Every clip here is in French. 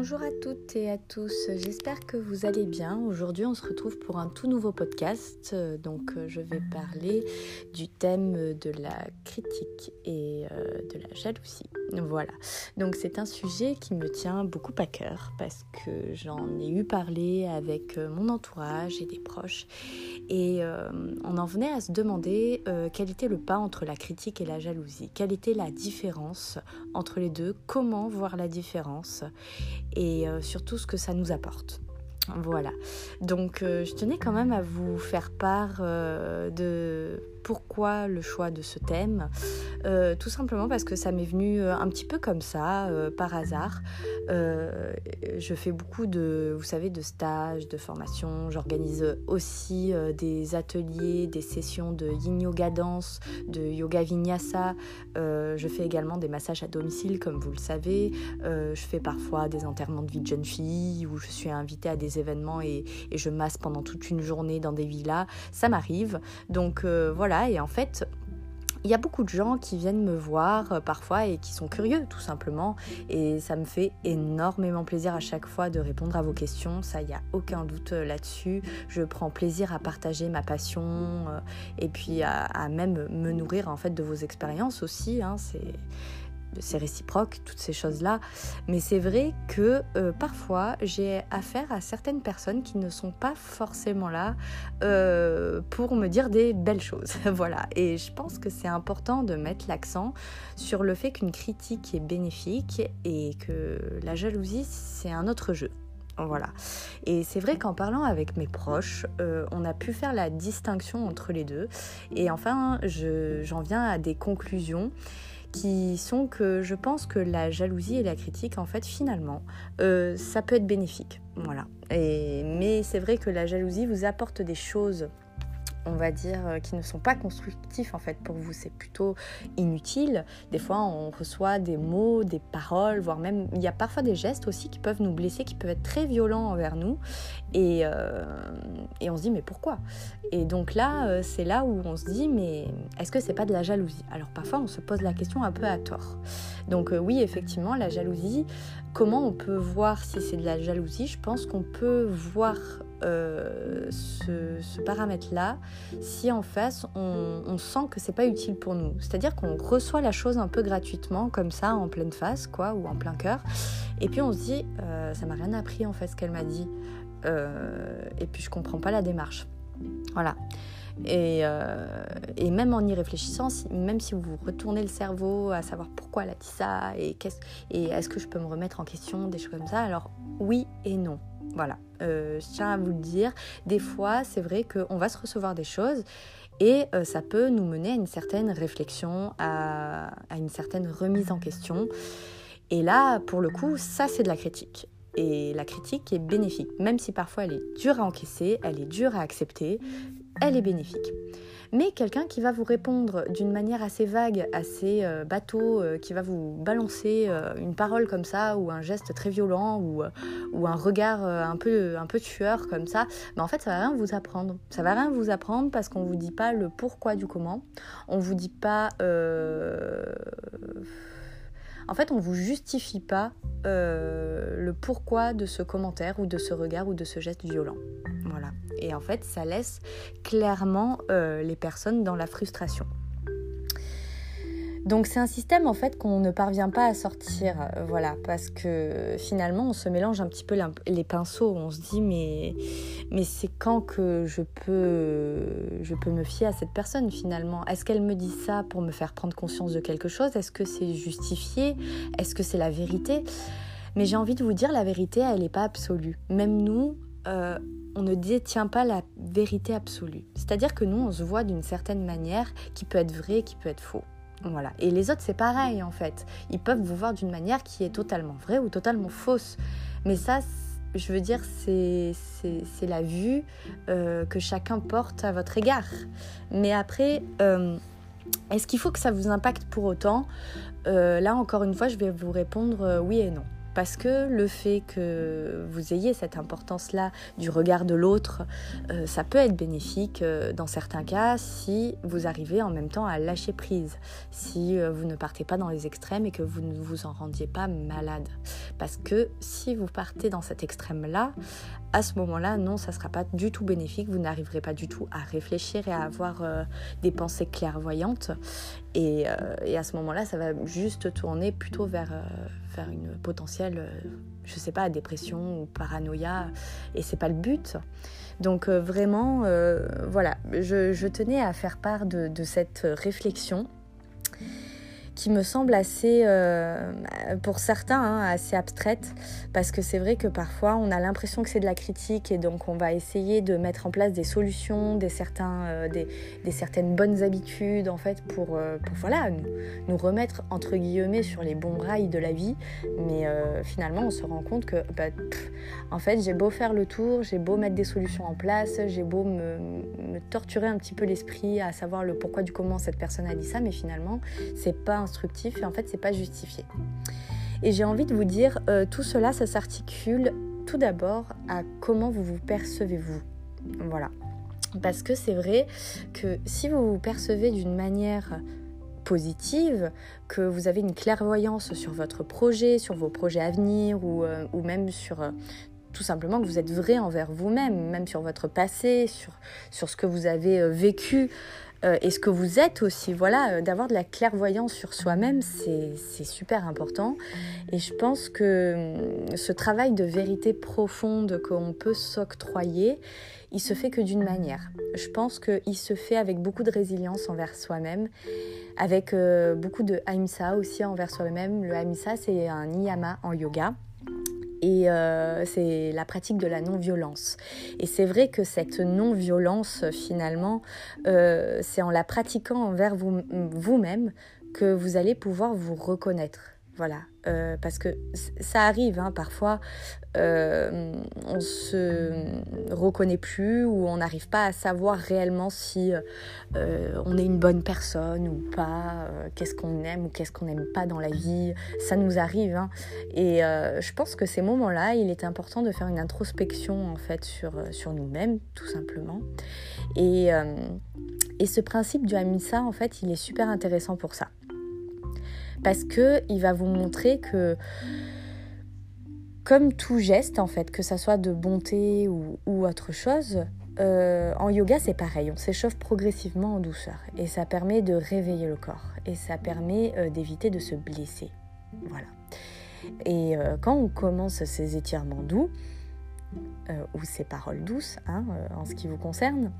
Bonjour à toutes et à tous, j'espère que vous allez bien. Aujourd'hui on se retrouve pour un tout nouveau podcast. Donc euh, je vais parler du thème de la critique et euh, de la jalousie. Voilà, donc c'est un sujet qui me tient beaucoup à cœur parce que j'en ai eu parlé avec euh, mon entourage et des proches et on en venait à se demander quel était le pas entre la critique et la jalousie, quelle était la différence entre les deux, comment voir la différence? Et euh, surtout ce que ça nous apporte. Voilà. Donc euh, je tenais quand même à vous faire part euh, de pourquoi le choix de ce thème euh, Tout simplement parce que ça m'est venu euh, un petit peu comme ça, euh, par hasard. je fais beaucoup de, vous savez, de stages, de formations. J'organise aussi des ateliers, des sessions de yin yoga danse, de yoga vinyasa. je fais également des massages à domicile, comme vous le savez. je fais parfois des enterrements de vie de jeunes filles où je suis invitée à des événements et, et je masse pendant toute une journée dans des villas. Ça m'arrive. Donc voilà et en fait, il y a beaucoup de gens qui viennent me voir euh, parfois et qui sont curieux tout simplement et ça me fait énormément plaisir à chaque fois de répondre à vos questions, ça il n'y a aucun doute euh, là-dessus. Je prends plaisir à partager ma passion euh, et puis à, même me nourrir en fait de vos expériences aussi. Hein. c'est c'est réciproque, toutes ces choses-là. Mais c'est vrai que euh, parfois, j'ai affaire à certaines personnes qui ne sont pas forcément là euh, pour me dire des belles choses. voilà. Et je pense que c'est important de mettre l'accent sur le fait qu'une critique est bénéfique et que la jalousie, c'est un autre jeu. Voilà. Et c'est vrai qu'en parlant avec mes proches, euh, on a pu faire la distinction entre les deux. Et enfin, j'en viens à des conclusions qui sont que je pense que la jalousie et la critique, en fait, finalement, euh, ça peut être bénéfique. Voilà. Et, mais c'est vrai que la jalousie vous apporte des choses on va dire, euh, qui ne sont pas constructifs en fait pour vous. C'est plutôt inutile. Des fois, on reçoit des mots, des paroles, voire même, il y a parfois des gestes aussi qui peuvent nous blesser, qui peuvent être très violents envers nous. Et, euh, on se dit, mais pourquoi? Et donc là, euh, c'est là où on se dit, mais est-ce que c'est pas de la jalousie? Alors parfois, on se pose la question un peu à tort. Donc oui, effectivement, la jalousie, comment on peut voir si c'est de la jalousie? Je pense qu'on peut voir euh, ce, paramètre-là si en face on, sent que c'est pas utile pour nous. C'est-à-dire qu'on reçoit la chose un peu gratuitement, comme ça, en pleine face, quoi, ou en plein cœur, et puis on se dit, euh, ça m'a rien appris en fait ce qu'elle m'a dit, euh, et puis je comprends pas la démarche. Voilà. Et, même en y réfléchissant, même si vous retournez le cerveau à savoir pourquoi elle a dit ça et, et est-ce que je peux me remettre en question, des choses comme ça, alors oui et non. Voilà, euh, je tiens à vous le dire. Des fois, c'est vrai qu'on va se recevoir des choses et euh, ça peut nous mener à une certaine réflexion, à, une certaine remise en question. Et là, pour le coup, ça, c'est de la critique. Et la critique est bénéfique, même si parfois elle est dure à encaisser, elle est dure à accepter, elle est bénéfique mais quelqu'un qui va vous répondre d'une manière assez vague, assez euh, bateau, euh, qui va vous balancer euh, une parole comme ça, ou un geste très violent, ou, ou un regard un, peu, un peu tueur comme ça, mais en fait ça va rien vous apprendre. Ça va rien vous apprendre parce qu'on vous dit pas le pourquoi du comment, on vous dit pas... En fait, on vous justifie pas le pourquoi de ce commentaire ou de ce regard ou de ce geste violent. Voilà. Et en fait, ça laisse clairement euh, les personnes dans la frustration. Donc c'est un système en fait qu'on ne parvient pas à sortir, voilà, parce que finalement on se mélange un petit peu les pinceaux, on se dit mais mais c'est quand que je peux je peux me fier à cette personne finalement? Est-ce qu'elle me dit ça pour me faire prendre conscience de quelque chose? Est-ce que c'est justifié? Est-ce que c'est la vérité? Mais j'ai envie de vous dire la vérité, elle n'est pas absolue. Même nous, euh, on ne détient pas la vérité absolue. C'est-à-dire que nous, on se voit d'une certaine manière qui peut être vrai, qui peut être faux. Voilà. Et les autres, c'est pareil en fait. Ils peuvent vous voir d'une manière qui est totalement vraie ou totalement fausse. Mais ça, je veux dire, c'est la vue euh, que chacun porte à votre égard. Mais après, euh, est-ce qu'il faut que ça vous impacte pour autant? Là, encore une fois, je vais vous répondre oui et non. Parce que le fait que vous ayez cette importance-là du regard de l'autre, euh, ça peut être bénéfique euh, dans certains cas si vous arrivez en même temps à lâcher prise, si vous ne partez pas dans les extrêmes et que vous ne vous en rendiez pas malade. Parce que si vous partez dans cet extrême-là, à ce moment-là, non, ça ne sera pas du tout bénéfique, vous n'arriverez pas du tout à réfléchir et à avoir des pensées clairvoyantes. Et à ce moment-là, ça va juste tourner plutôt vers, une potentielle, je sais pas, dépression ou paranoïa. Et c'est pas le but. Donc vraiment, voilà, je, tenais à faire part de cette réflexion qui me semble assez, euh, pour certains, hein, assez abstraite, parce que c'est vrai que parfois on a l'impression que c'est de la critique et donc on va essayer de mettre en place des solutions, des, certains, euh, des, certaines bonnes habitudes en fait pour, euh, pour voilà, nous, remettre entre guillemets sur les bons rails de la vie, mais finalement on se rend compte que bah, en fait j'ai beau faire le tour, j'ai beau mettre des solutions en place, j'ai beau me, me torturer un petit peu l'esprit à savoir le pourquoi du comment cette personne a dit ça, mais finalement c'est pas et en fait c'est pas justifié. Et j'ai envie de vous dire, euh, tout cela, ça s'articule tout d'abord à comment vous vous percevez vous. Voilà. Parce que c'est vrai que si vous vous percevez d'une manière positive, que vous avez une clairvoyance sur votre projet, sur vos projets à venir ou, euh, ou même sur euh, tout simplement que vous êtes vrai envers vous-même, même sur votre passé, sur, sur ce que vous avez vécu, euh, et ce que vous êtes aussi. Voilà, euh, d'avoir de la clairvoyance sur soi-même, c'est super important. Et je pense que hum, ce travail de vérité profonde qu'on peut s'octroyer, il se fait que d'une manière. Je pense qu'il se fait avec beaucoup de résilience envers soi-même, avec euh, beaucoup de ahimsa aussi envers soi-même. Le ahimsa, c'est un niyama en yoga et euh, c'est la pratique de la non-violence. Et c'est vrai que cette non-violence, finalement, euh, c'est en la pratiquant envers vous-même que vous allez pouvoir vous reconnaître. Voilà, euh, parce que ça arrive hein, parfois, euh, on se reconnaît plus ou on n'arrive pas à savoir réellement si euh, on est une bonne personne ou pas, qu'est-ce qu'on aime ou qu'est-ce qu'on n'aime pas dans la vie. Ça nous arrive. Hein. Et je pense que ces moments-là, il est important de faire une introspection en fait sur, nous-mêmes, tout simplement. Et, et ce principe du Hamisa, en fait, il est super intéressant pour ça parce que il va vous montrer que comme tout geste en fait, que ça soit de bonté ou, autre chose, euh, en yoga c'est pareil, on s'échauffe progressivement en douceur et ça permet de réveiller le corps et ça permet euh, d'éviter de se blesser. Voilà. Et euh, quand on commence ces étirements doux, ou ces paroles douces hein, en ce qui vous concerne,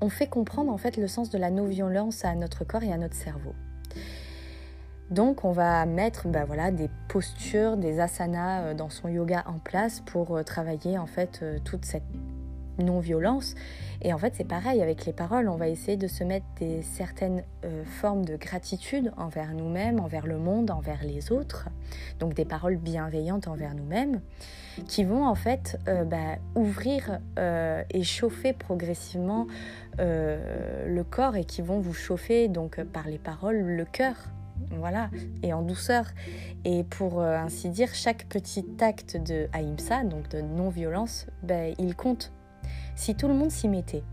on fait comprendre en fait le sens de la non-violence à notre corps et à notre cerveau. Donc on va mettre bah, voilà, des postures, des asanas euh, dans son yoga en place pour euh, travailler en fait euh, toute cette non-violence. Et en fait c'est pareil avec les paroles, on va essayer de se mettre des certaines formes de gratitude envers nous-mêmes, envers le monde, envers les autres. Donc des paroles bienveillantes envers nous-mêmes qui vont en fait bah, ouvrir et chauffer progressivement le corps et qui vont vous chauffer donc par les paroles le cœur voilà, et en douceur. Et pour euh, ainsi dire, chaque petit acte de ahimsa, donc de non-violence, ben, il compte. Si tout le monde s'y mettait,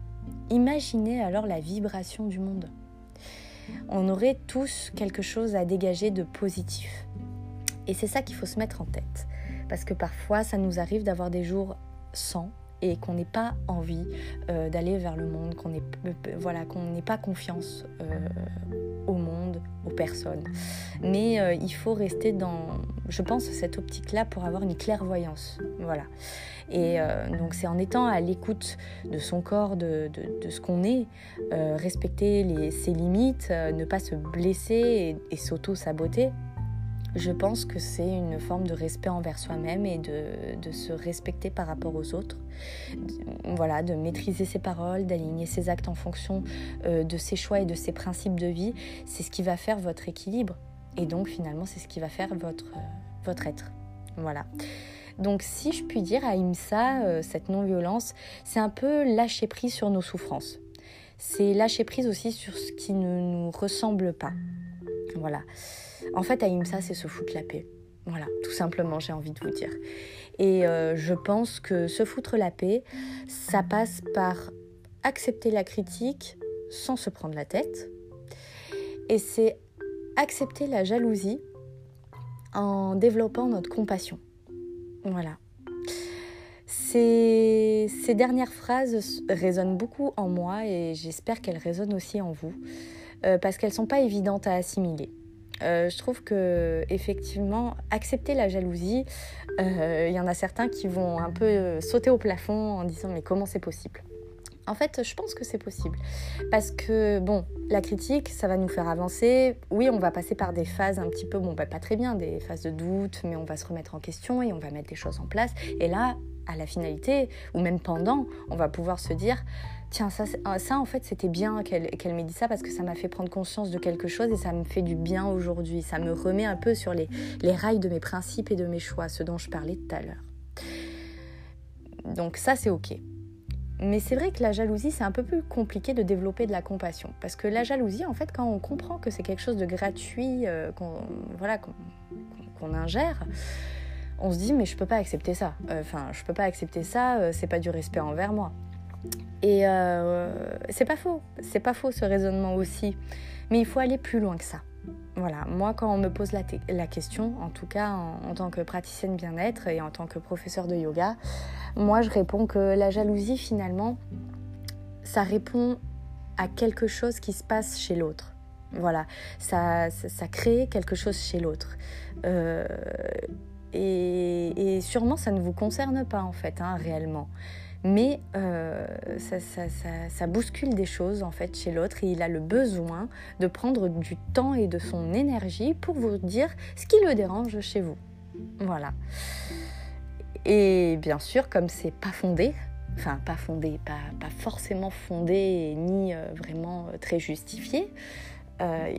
imaginez alors la vibration du monde. On aurait tous quelque chose à dégager de positif. Et c'est ça qu'il faut se mettre en tête. Parce que parfois, ça nous arrive d'avoir des jours sans et qu'on n'ait pas envie euh, d'aller vers le monde, qu'on n'ait voilà, qu'on n'ait pas confiance euh, au monde, aux personnes. Mais euh, il faut rester dans, je pense, cette optique-là pour avoir une clairvoyance. Voilà. Et donc c'est en étant à l'écoute de son corps, de, de, ce qu'on est, respecter les, ses limites, ne pas se blesser et, et s'auto-saboter je pense que c'est une forme de respect envers soi-même et de, se respecter par rapport aux autres. Voilà, de maîtriser ses paroles, d'aligner ses actes en fonction euh, de ses choix et de ses principes de vie. C'est ce qui va faire votre équilibre. Et donc finalement, c'est ce qui va faire votre, euh, votre être. Voilà. Donc si je puis dire à IMSA, euh, cette non-violence, c'est un peu lâcher prise sur nos souffrances. C'est lâcher prise aussi sur ce qui ne nous ressemble pas. Voilà. En fait, Ahimsa, c'est se foutre la paix. Voilà, tout simplement, j'ai envie de vous dire. Et euh, je pense que se foutre la paix, ça passe par accepter la critique sans se prendre la tête. Et c'est accepter la jalousie en développant notre compassion. Voilà. Ces, ces dernières phrases résonnent beaucoup en moi et j'espère qu'elles résonnent aussi en vous, euh, parce qu'elles ne sont pas évidentes à assimiler. Euh, je trouve que effectivement accepter la jalousie, euh, il y en a certains qui vont un peu sauter au plafond en disant mais comment c'est possible? En fait, je pense que c'est possible. Parce que, bon, la critique, ça va nous faire avancer. Oui, on va passer par des phases un petit peu, bon, bah, pas très bien, des phases de doute, mais on va se remettre en question et on va mettre des choses en place. Et là, à la finalité, ou même pendant, on va pouvoir se dire, tiens, ça, euh, ça en fait, c'était bien qu'elle m'ait dit ça parce que ça m'a fait prendre conscience de quelque chose et ça me fait du bien aujourd'hui. Ça me remet un peu sur les, rails de mes principes et de mes choix, ce dont je parlais tout à l'heure. Donc ça, c'est OK. Mais c'est vrai que la jalousie, c'est un peu plus compliqué de développer de la compassion. Parce que la jalousie, en fait, quand on comprend que c'est quelque chose de gratuit, euh, qu'on voilà, qu'on ingère, on se dit, mais je peux pas accepter ça. Euh, enfin, je peux pas accepter ça, c'est pas du respect envers moi. Et euh, c'est pas faux, c'est pas faux ce raisonnement aussi, mais il faut aller plus loin que ça. Voilà, moi quand on me pose la, question, en tout cas en, tant que praticienne bien-être et en tant que professeur de yoga, moi je réponds que la jalousie finalement, ça répond à quelque chose qui se passe chez l'autre. Voilà, ça, ça, crée quelque chose chez l'autre. Euh, et, et, sûrement ça ne vous concerne pas en fait, hein, réellement mais euh, ça, bouscule des choses en fait chez l'autre et il a le besoin de prendre du temps et de son énergie pour vous dire ce qui le dérange chez vous. Voilà. Et bien sûr, comme c'est pas fondé, enfin pas fondé, pas, forcément fondé ni euh, vraiment euh, très justifié,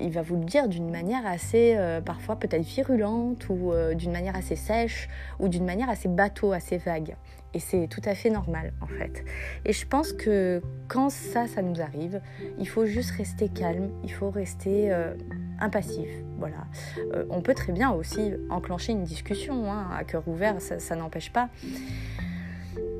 il va vous le dire d'une manière assez, parfois peut-être virulente, ou d'une manière assez sèche, ou d'une manière assez bateau, assez vague. Et c'est tout à fait normal en fait. Et je pense que quand ça, ça nous arrive, il faut juste rester calme, il faut rester euh, impassif. Voilà. Euh, on peut très bien aussi enclencher une discussion hein, à cœur ouvert, ça n'empêche pas.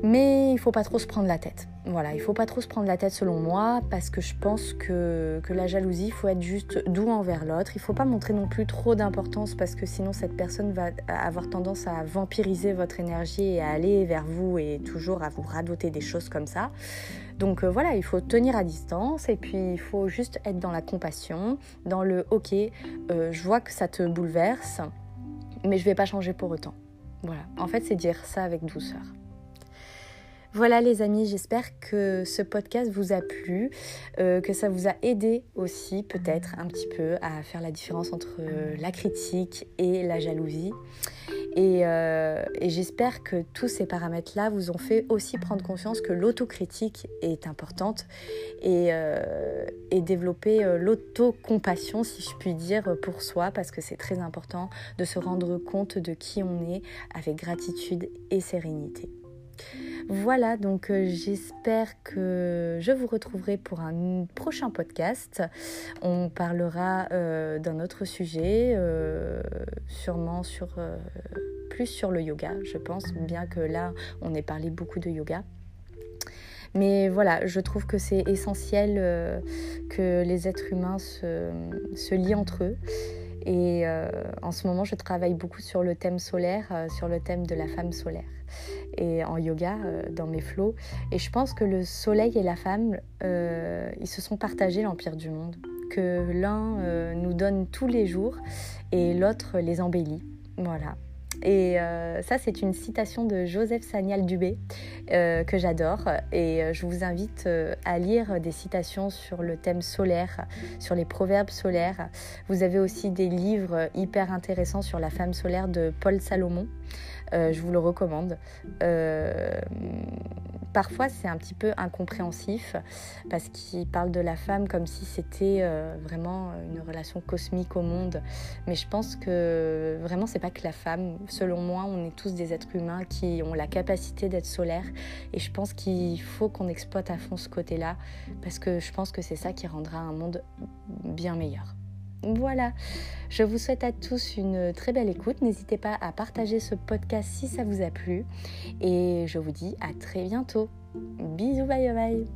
Mais il faut pas trop se prendre la tête. Voilà, il faut pas trop se prendre la tête selon moi parce que je pense que, que la jalousie, il faut être juste doux envers l'autre. Il faut pas montrer non plus trop d'importance parce que sinon cette personne va avoir tendance à vampiriser votre énergie et à aller vers vous et toujours à vous radoter des choses comme ça. Donc euh, voilà, il faut tenir à distance et puis il faut juste être dans la compassion, dans le ok, euh, je vois que ça te bouleverse, mais je vais pas changer pour autant. Voilà, en fait c'est dire ça avec douceur. Voilà les amis, j'espère que ce podcast vous a plu, euh, que ça vous a aidé aussi peut-être un petit peu à faire la différence entre la critique et la jalousie. Et, euh, j'espère que tous ces paramètres-là vous ont fait aussi prendre conscience que l'autocritique est importante et, euh, et développer l'autocompassion, si je puis dire, pour soi, parce que c'est très important de se rendre compte de qui on est avec gratitude et sérénité. Voilà, donc euh, j'espère que je vous retrouverai pour un prochain podcast. On parlera euh, d'un autre sujet, euh, sûrement sur plus sur le yoga, je pense, bien que là on ait parlé beaucoup de yoga. Mais voilà, je trouve que c'est essentiel que les êtres humains se, se lient entre eux. Et en ce moment, je travaille beaucoup sur le thème solaire, sur le thème de la femme solaire et en yoga euh, dans mes flots. Et je pense que le soleil et la femme, euh, ils se sont partagés l'empire du monde. Que l'un euh, nous donne tous les jours et l'autre les embellit. Voilà. Et ça, c'est une citation de Joseph Sanial Dubé que j'adore. Et je vous invite à lire des citations sur le thème solaire, sur les proverbes solaires. Vous avez aussi des livres hyper intéressants sur la femme solaire de Paul Salomon. Euh, je vous le recommande. Parfois, c'est un petit peu incompréhensif parce qu'il parle de la femme comme si c'était euh, vraiment une relation cosmique au monde. Mais je pense que vraiment, c'est pas que la femme. Selon moi, on est tous des êtres humains qui ont la capacité d'être solaires. Et je pense qu'il faut qu'on exploite à fond ce côté-là parce que je pense que c'est ça qui rendra un monde bien meilleur. Voilà, je vous souhaite à tous une très belle écoute. N'hésitez pas à partager ce podcast si ça vous a plu. Et je vous dis à très bientôt. Bisous, bye bye.